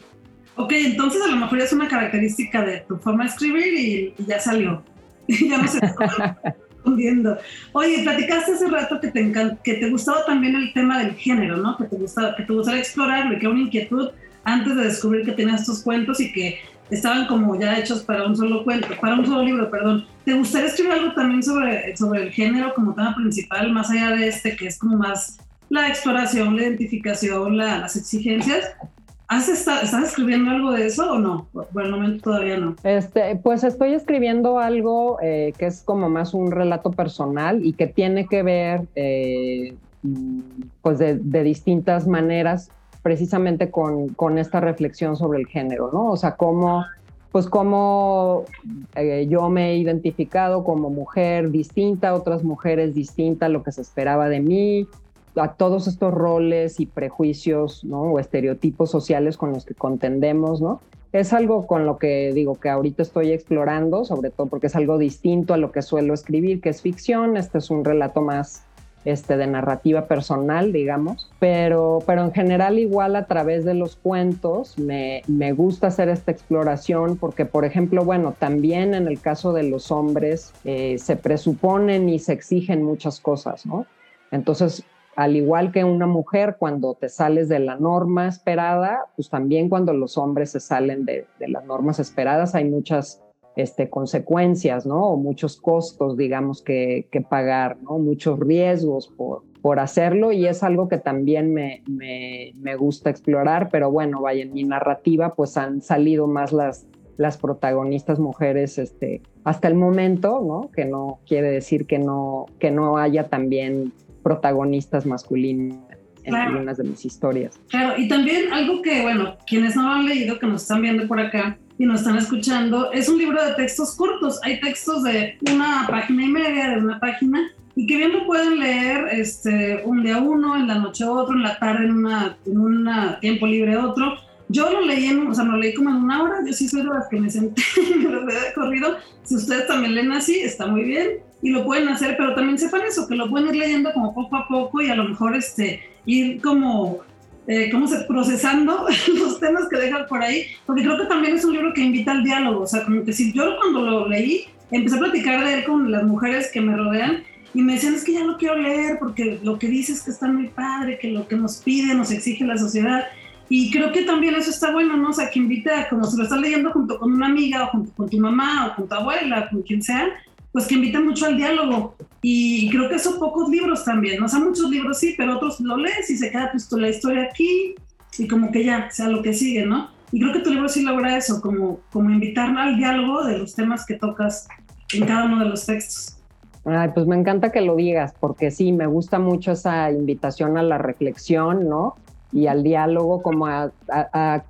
Ok, entonces a lo mejor es una característica de tu forma de escribir y, y ya salió. ya no se está confundiendo. Oye, platicaste hace rato que te, que te gustaba también el tema del género, ¿no? Que te gustaba, que te gustaba explorarlo y que era una inquietud antes de descubrir que tenías estos cuentos y que estaban como ya hechos para un solo cuento, para un solo libro, perdón. ¿Te gustaría escribir algo también sobre, sobre el género como tema principal, más allá de este, que es como más la exploración, la identificación, las exigencias? ¿Has ¿Estás escribiendo algo de eso o no? Por el momento todavía no. Este, pues estoy escribiendo algo eh, que es como más un relato personal y que tiene que ver eh, pues de, distintas maneras precisamente con, con, esta reflexión sobre el género, ¿no? O sea, cómo, pues cómo eh, yo me he identificado como mujer distinta otras mujeres distintas lo que se esperaba de mí, a todos estos roles y prejuicios. O estereotipos sociales con los que contendemos, ¿no? Es algo con lo que digo que ahorita estoy explorando, sobre todo porque es algo distinto a lo que suelo escribir, que es ficción. Este es un relato más este, de narrativa personal, digamos, pero, pero en general igual a través de los cuentos me, me gusta hacer esta exploración porque, por ejemplo, bueno, también en el caso de los hombres eh, se presuponen y se exigen muchas cosas, ¿no? Entonces, al igual que una mujer, cuando te sales de la norma esperada, pues también cuando los hombres se salen de, las normas esperadas hay muchas este, consecuencias, ¿no? Muchos costos, digamos, que, pagar, ¿no? Muchos riesgos por, por hacerlo y es algo que también me, me, gusta explorar, pero bueno, vaya, en mi narrativa pues han salido más las, las protagonistas mujeres este, hasta el momento, ¿no? Que no quiere decir que no, que no haya también protagonistas masculinos en algunas de mis historias. Claro, y también algo que, bueno, quienes no lo han leído, que nos están viendo por acá y nos están escuchando, es un libro de textos cortos. Hay textos de una página y media, de una página, y que bien lo pueden leer este, un día uno, en la noche otro, en la tarde en una, en un tiempo libre otro. Yo lo leí, en, o sea, lo leí como en una hora, yo sí soy de las que me senté me lo he corrido. Si ustedes también leen así, está muy bien y lo pueden hacer, pero también sepan eso, que lo pueden ir leyendo como poco a poco y a lo mejor este, ir como, eh, ¿cómo se? Procesando los temas que dejan por ahí, porque creo que también es un libro que invita al diálogo, o sea, como que si yo cuando lo leí, empecé a platicar de él con las mujeres que me rodean y me decían, es que ya lo quiero leer porque lo que dices es que está muy padre, que lo que nos pide, nos exige la sociedad. Y creo que también eso está bueno, ¿no? O sea, que invita, como si lo estás leyendo junto con una amiga o junto con tu mamá o con tu abuela, con quien sea, pues que invita mucho al diálogo. Y creo que son pocos libros también, ¿no? o sea, muchos libros sí, pero otros lo lees y se queda pues la historia aquí y como que ya, sea lo que sigue, ¿no? Y creo que tu libro sí logra eso, como, como invitar al diálogo de los temas que tocas en cada uno de los textos. Ay, pues me encanta que lo digas, porque sí, me gusta mucho esa invitación a la reflexión, ¿no? Y al diálogo, como a,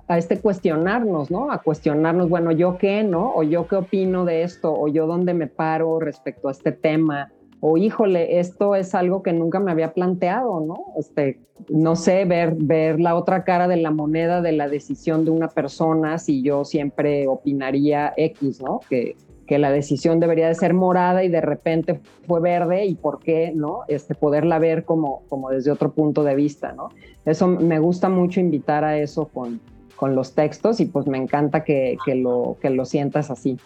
este cuestionarnos, ¿no? A cuestionarnos, bueno, yo qué, ¿no? O yo qué opino de esto, o yo dónde me paro respecto a este tema, o híjole, esto es algo que nunca me había planteado, ¿no? Este, no sé, ver, ver la otra cara de la moneda de la decisión de una persona, si yo siempre opinaría X, ¿no? Que, que la decisión debería de ser morada y de repente fue verde y por qué, ¿no? Este, poderla ver como, como desde otro punto de vista, ¿no? Eso me gusta mucho invitar a eso con, con los textos y pues me encanta que, que, lo, que lo sientas así.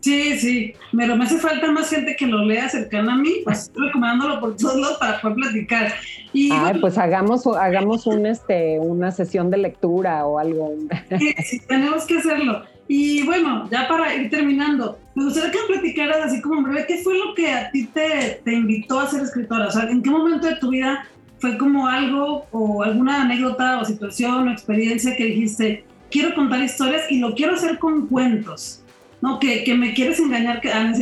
Sí, sí, pero me hace falta más gente que lo lea cercana a mí, pues estoy recomendándolo por todos lados para poder platicar. Y pues hagamos, hagamos un, este, una sesión de lectura o algo. Sí, sí, tenemos que hacerlo. Y bueno, ya para ir terminando, me gustaría que me platicaras así como en breve, ¿qué fue lo que a ti te, te invitó a ser escritora? O sea, ¿en qué momento de tu vida fue como algo o alguna anécdota o situación o experiencia que dijiste, quiero contar historias y lo quiero hacer con cuentos? No, que, que me quieres engañar, que, ah,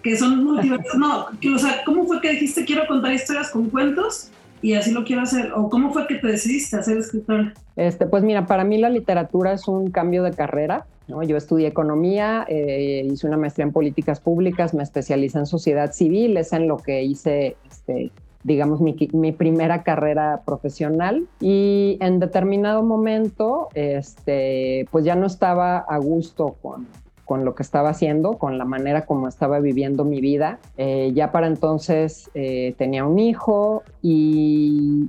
que son multiversos. No, que, o sea, ¿cómo fue que dijiste quiero contar historias con cuentos? y así lo quiero hacer? ¿O cómo fue que te decidiste a ser escritora? Este, pues mira, para mí la literatura es un cambio de carrera. Yo estudié economía, eh, hice una maestría en políticas públicas, me especialicé en sociedad civil, es en lo que hice, este, digamos, mi, mi, primera carrera profesional. Y en determinado momento, este, pues ya no estaba a gusto con, con lo que estaba haciendo, con la manera como estaba viviendo mi vida. Eh, ya para entonces eh, tenía un hijo y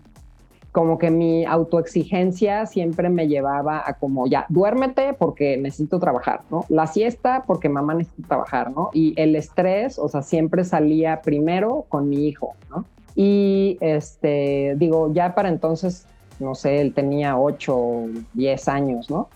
como que mi autoexigencia siempre me llevaba a como ya, duérmete porque necesito trabajar, ¿no? La siesta porque mamá necesita trabajar, ¿no? Y el estrés, o sea, siempre salía primero con mi hijo, ¿no? Y este, digo, ya para entonces, no sé, él tenía 8 o 10 años, ¿no?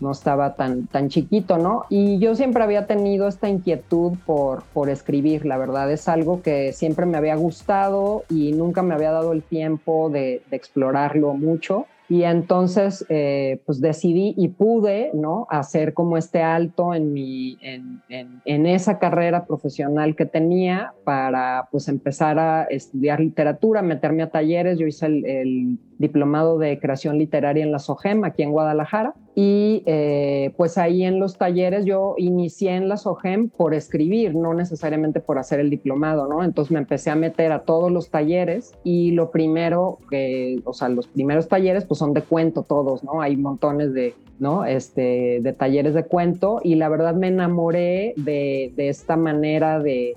No estaba tan, tan chiquito, ¿no? Y yo siempre había tenido esta inquietud por, por escribir, la verdad es algo que siempre me había gustado y nunca me había dado el tiempo de, explorarlo mucho. Y entonces, eh, pues decidí y pude, ¿no? Hacer como este alto en, mi, en, esa carrera profesional que tenía para, pues, empezar a estudiar literatura, meterme a talleres. Yo hice el diplomado de creación literaria en la SOGEM, aquí en Guadalajara. Y eh, pues ahí en los talleres yo inicié en la SOGEM por escribir, no necesariamente por hacer el diplomado, ¿no? Entonces me empecé a meter a todos los talleres y lo primero que, o sea, los primeros talleres pues son de cuento todos, ¿no? Hay montones de, ¿no? Este, de talleres de cuento y la verdad me enamoré de, de esta manera de,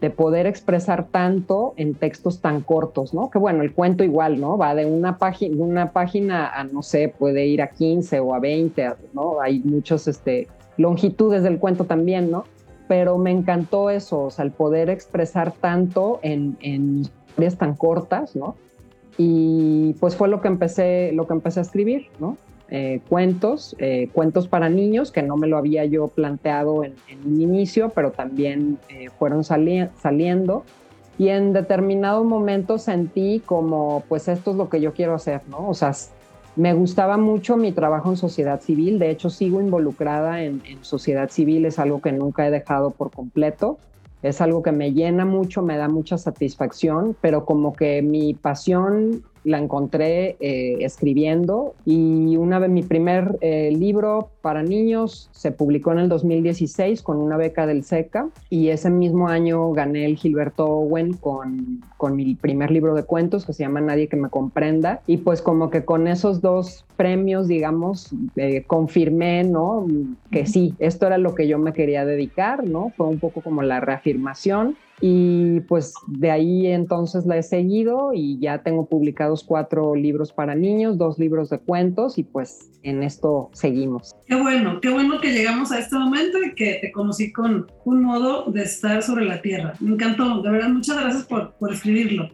de poder expresar tanto en textos tan cortos, ¿no? Que bueno, el cuento igual, ¿no? Va de una página, a, no sé, puede ir a 15 o a 20, ¿no? Hay muchos, este, longitudes del cuento también, ¿no? Pero me encantó eso, o sea, el poder expresar tanto en, en historias tan cortas, ¿no? Y pues fue lo que empecé, lo que empecé a escribir, ¿no? Eh, cuentos, eh, cuentos para niños, que no me lo había yo planteado en, en un inicio, pero también eh, fueron sali saliendo. Y en determinado momento sentí como, pues esto es lo que yo quiero hacer, ¿no? O sea, me gustaba mucho mi trabajo en sociedad civil, de hecho sigo involucrada en sociedad civil, es algo que nunca he dejado por completo. Es algo que me llena mucho, me da mucha satisfacción, pero como que mi pasión la encontré eh, escribiendo y una vez mi primer eh, libro para niños se publicó en el 2016 con una beca del SECA y ese mismo año gané el Gilberto Owen con, con mi primer libro de cuentos que se llama Nadie que me comprenda y pues como que con esos dos premios digamos eh, confirmé no que sí esto era lo que yo me quería dedicar no fue un poco como la reafirmación y pues de ahí entonces la he seguido y ya tengo publicados cuatro libros para niños, dos libros de cuentos y pues en esto seguimos. Qué bueno, qué bueno que llegamos a este momento y que te conocí con un modo de estar sobre la tierra. Me encantó, de verdad, muchas gracias por, por escribirlo.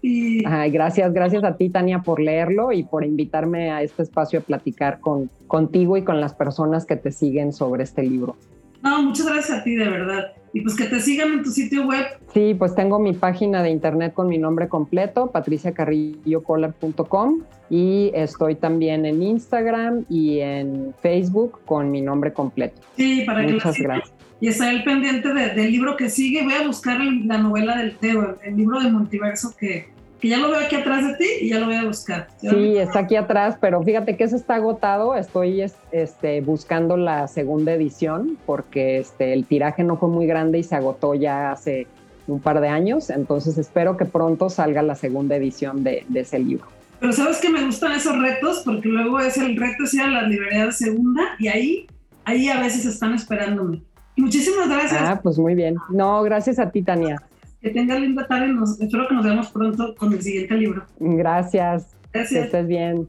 Y... Ay, gracias, gracias a ti Tania por leerlo y por invitarme a este espacio a platicar con, contigo y con las personas que te siguen sobre este libro. No, muchas gracias a ti, de verdad. Y pues que te sigan en tu sitio web. Sí, pues tengo mi página de internet con mi nombre completo, patriciacarrillocolar.com y estoy también en Instagram y en Facebook con mi nombre completo. Sí, para Muchas que gracias. Y está el pendiente de, del libro que sigue. Voy a buscar la novela del Teo, el libro de multiverso que, que ya lo veo aquí atrás de ti y ya lo voy a buscar. Sí, está aquí atrás, pero fíjate que ese está agotado. Estoy este, buscando la segunda edición porque este, el tiraje no fue muy grande y se agotó ya hace un par de años. Entonces espero que pronto salga la segunda edición de, de ese libro. Pero sabes que me gustan esos retos porque luego es el reto es ir a la librería de segunda y ahí, ahí a veces están esperándome. Muchísimas gracias. Ah, pues muy bien. No, gracias a ti, Tania. Que tengas linda tarde. Nos, espero que nos veamos pronto con el siguiente libro. Gracias. Gracias. Que estés bien.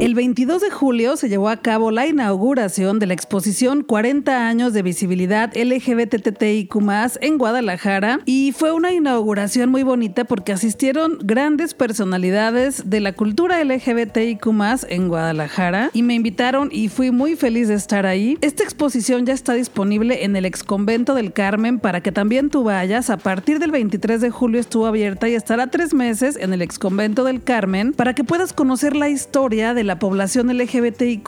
El 22 de julio se llevó a cabo la inauguración de la exposición 40 años de visibilidad LGBTTIQ en Guadalajara y fue una inauguración muy bonita porque asistieron grandes personalidades de la cultura LGBTIQ en Guadalajara y me invitaron y fui muy feliz de estar ahí. Esta exposición ya está disponible en el ex convento del Carmen para que también tú vayas. A partir del 23 de julio estuvo abierta y estará tres meses en el ex convento del Carmen para que puedas conocer la historia de la población LGBTIQ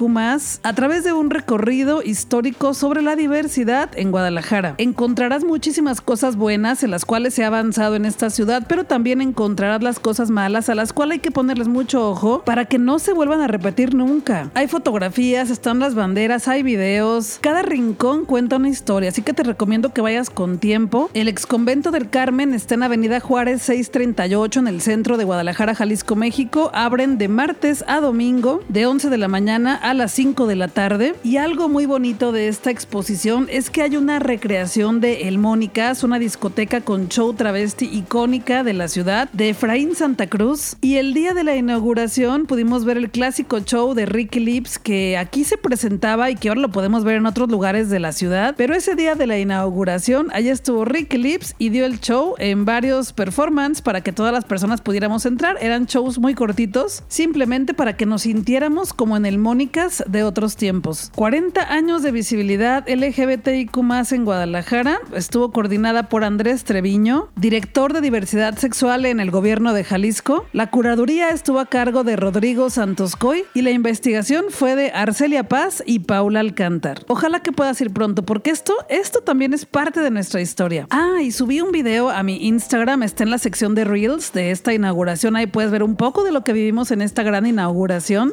a través de un recorrido histórico sobre la diversidad en Guadalajara. Encontrarás muchísimas cosas buenas en las cuales se ha avanzado en esta ciudad, pero también encontrarás las cosas malas a las cuales hay que ponerles mucho ojo para que no se vuelvan a repetir nunca. Hay fotografías, están las banderas, hay videos. Cada rincón cuenta una historia, así que te recomiendo que vayas con tiempo. El ex convento del Carmen está en Avenida Juárez 638 en el centro de Guadalajara, Jalisco, México. Abren de martes a domingo, de 11 de la mañana a las 5 de la tarde. Y algo muy bonito de esta exposición es que hay una recreación de El Mónicas, una discoteca con show travesti icónica de la ciudad de Efraín Santa Cruz. Y el día de la inauguración pudimos ver el clásico show de Ricky Lips que aquí se presentaba y que ahora lo podemos ver en otros lugares de la ciudad. Pero ese día de la inauguración, allá estuvo Ricky Lips y dio el show en varios performances para que todas las personas pudiéramos entrar. Eran shows muy cortitos, simplemente para que nos sintiéramos como en el Mónicas de otros tiempos. 40 años de visibilidad LGBTIQ en Guadalajara. Estuvo coordinada por Andrés Treviño, director de diversidad sexual en el gobierno de Jalisco. La curaduría estuvo a cargo de Rodrigo Santos Coy y la investigación fue de Arcelia Paz y Paula Alcántar. Ojalá que puedas ir pronto porque esto, esto también es parte de nuestra historia. Ah, y subí un video a mi Instagram, está en la sección de Reels de esta inauguración. Ahí puedes ver un poco de lo que vivimos en esta gran inauguración.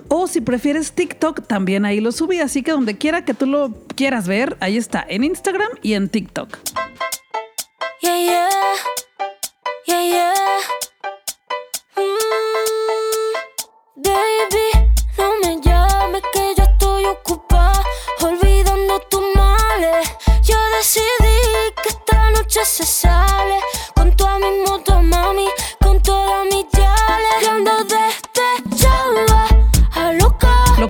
O si prefieres TikTok, también ahí lo subí. Así que donde quiera que tú lo quieras ver, ahí está, en Instagram y en TikTok. Yeah. Yeah, yeah. Mm, baby, no me llames que yo estoy ocupada olvidando tus males. Yo decidí que esta noche se sale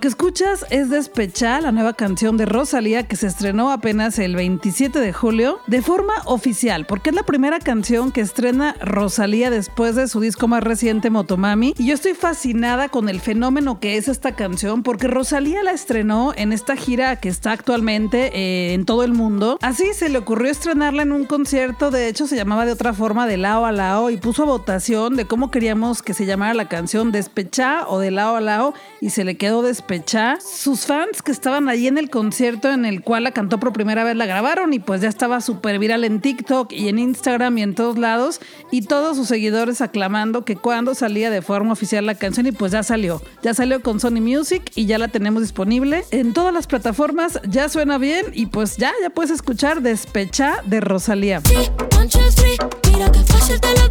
que escuchas es Despecha, la nueva canción de Rosalía que se estrenó apenas el 27 de julio de forma oficial, porque es la primera canción que estrena Rosalía después de su disco más reciente Motomami. Y yo estoy fascinada con el fenómeno que es esta canción, porque Rosalía la estrenó en esta gira que está actualmente eh, en todo el mundo. Así se le ocurrió estrenarla en un concierto, de hecho se llamaba de otra forma, de lao a lao, y puso a votación de cómo queríamos que se llamara la canción Despecha o de lao a lao, y se le quedó Despecha. Sus fans que estaban allí en el concierto en el cual la cantó por primera vez la grabaron y pues ya estaba súper viral en TikTok y en Instagram y en todos lados y todos sus seguidores aclamando que cuando salía de forma oficial la canción y pues ya salió. Ya salió con Sony Music y ya la tenemos disponible en todas las plataformas, ya suena bien y pues ya, ya puedes escuchar Despecha de Rosalía. Sí, one, two, three. Mira que fácil te lo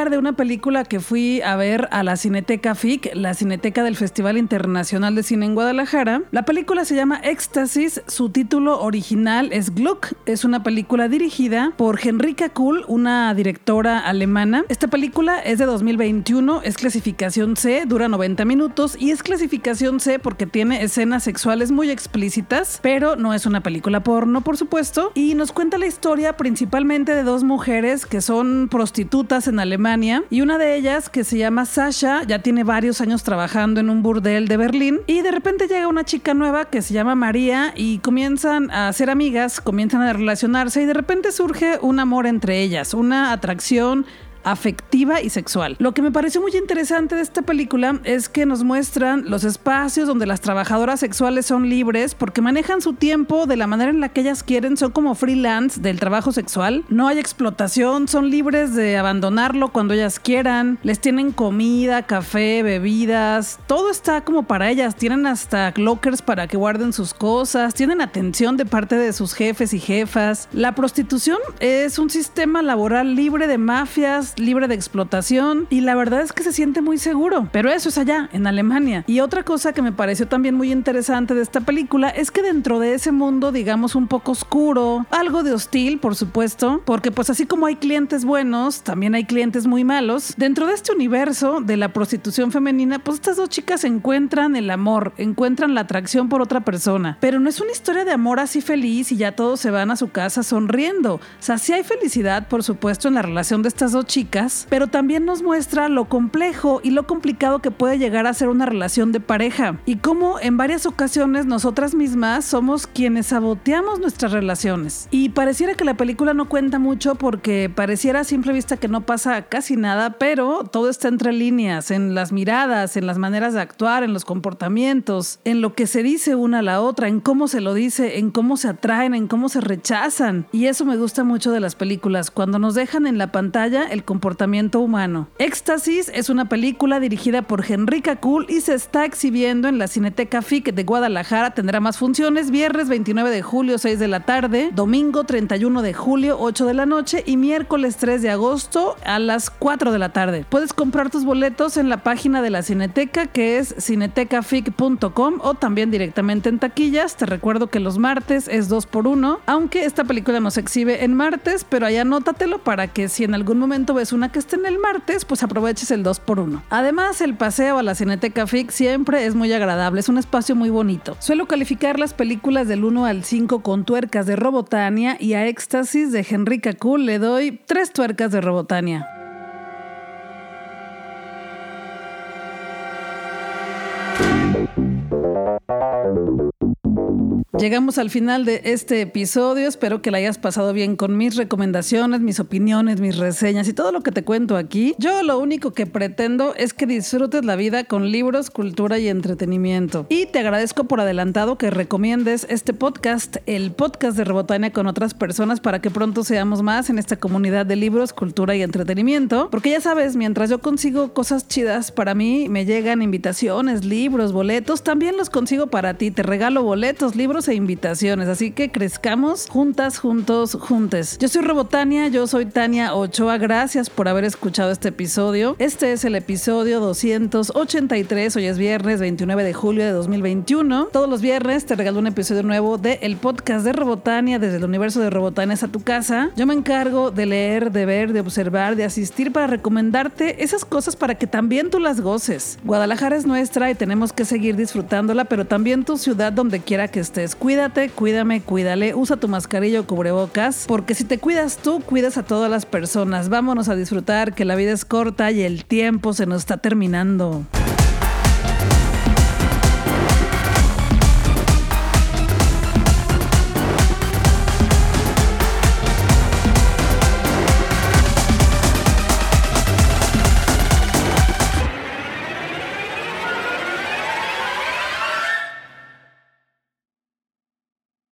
platicar de una película que fui a ver a la Cineteca FIC, la Cineteca del Festival Internacional de Cine en Guadalajara. La película se llama Éxtasis, su título original es Gluck. Es una película dirigida por Henrika Kuhl, una directora alemana. Esta película es de 2021, es clasificación C, dura 90 minutos y es clasificación C porque tiene escenas sexuales muy explícitas, pero no es una película porno, por supuesto, y nos cuenta la historia principalmente de dos mujeres que son prostitutas en Alemania y una de ellas que se llama Sasha ya tiene varios años trabajando en un burdel de Berlín y de repente llega una chica nueva que se llama María y comienzan a ser amigas, comienzan a relacionarse y de repente surge un amor entre ellas, una atracción afectiva y sexual. Lo que me pareció muy interesante de esta película es que nos muestran los espacios donde las trabajadoras sexuales son libres porque manejan su tiempo de la manera en la que ellas quieren, son como freelance del trabajo sexual, no hay explotación, son libres de abandonarlo cuando ellas quieran, les tienen comida, café, bebidas, todo está como para ellas, tienen hasta lockers para que guarden sus cosas, tienen atención de parte de sus jefes y jefas. La prostitución es un sistema laboral libre de mafias, libre de explotación y la verdad es que se siente muy seguro, pero eso es allá, en Alemania. Y otra cosa que me pareció también muy interesante de esta película es que dentro de ese mundo, digamos, un poco oscuro, algo de hostil, por supuesto, porque pues así como hay clientes buenos, también hay clientes muy malos, dentro de este universo de la prostitución femenina, pues estas dos chicas encuentran el amor, encuentran la atracción por otra persona, pero no es una historia de amor así feliz y ya todos se van a su casa sonriendo. O sea, sí hay felicidad, por supuesto, en la relación de estas dos chicas, pero también nos muestra lo complejo y lo complicado que puede llegar a ser una relación de pareja y cómo en varias ocasiones nosotras mismas somos quienes saboteamos nuestras relaciones. Y pareciera que la película no cuenta mucho porque pareciera a simple vista que no pasa casi nada, pero todo está entre líneas, en las miradas, en las maneras de actuar, en los comportamientos, en lo que se dice una a la otra, en cómo se lo dice, en cómo se atraen, en cómo se rechazan. Y eso me gusta mucho de las películas, cuando nos dejan en la pantalla el comportamiento humano. Éxtasis es una película dirigida por Henrika Cool y se está exhibiendo en la Cineteca FIC de Guadalajara. Tendrá más funciones viernes 29 de julio 6 de la tarde, domingo 31 de julio 8 de la noche y miércoles 3 de agosto a las 4 de la tarde. Puedes comprar tus boletos en la página de la Cineteca que es cinetecafic.com o también directamente en taquillas. Te recuerdo que los martes es 2 por 1 aunque esta película no se exhibe en martes, pero ahí anótatelo para que si en algún momento ves una que esté en el martes, pues aproveches el 2 por 1 Además, el paseo a la Cineteca FIC siempre es muy agradable, es un espacio muy bonito. Suelo calificar las películas del 1 al 5 con tuercas de Robotania y a Éxtasis de Henrika Cool le doy 3 tuercas de Robotania. Llegamos al final de este episodio. Espero que la hayas pasado bien con mis recomendaciones, mis opiniones, mis reseñas y todo lo que te cuento aquí. Yo lo único que pretendo es que disfrutes la vida con libros, cultura y entretenimiento. Y te agradezco por adelantado que recomiendes este podcast, el podcast de Robotania con otras personas para que pronto seamos más en esta comunidad de libros, cultura y entretenimiento. Porque ya sabes, mientras yo consigo cosas chidas para mí, me llegan invitaciones, libros, boletos, también los consigo para ti. Te regalo boletos, libros e invitaciones. Así que crezcamos juntas, juntos, juntes. Yo soy Robotania, yo soy Tania Ochoa. Gracias por haber escuchado este episodio. Este es el episodio 283. Hoy es viernes 29 de julio de 2021. Todos los viernes te regalo un episodio nuevo de el podcast de Robotania desde el universo de Robotania a tu casa. Yo me encargo de leer, de ver, de observar, de asistir para recomendarte esas cosas para que también tú las goces. Guadalajara es nuestra y tenemos que seguir disfrutándola, pero también tu ciudad donde quiera que estés. Cuídate, cuídame, cuídale, usa tu mascarilla o cubrebocas, porque si te cuidas tú, cuidas a todas las personas. Vámonos a disfrutar que la vida es corta y el tiempo se nos está terminando.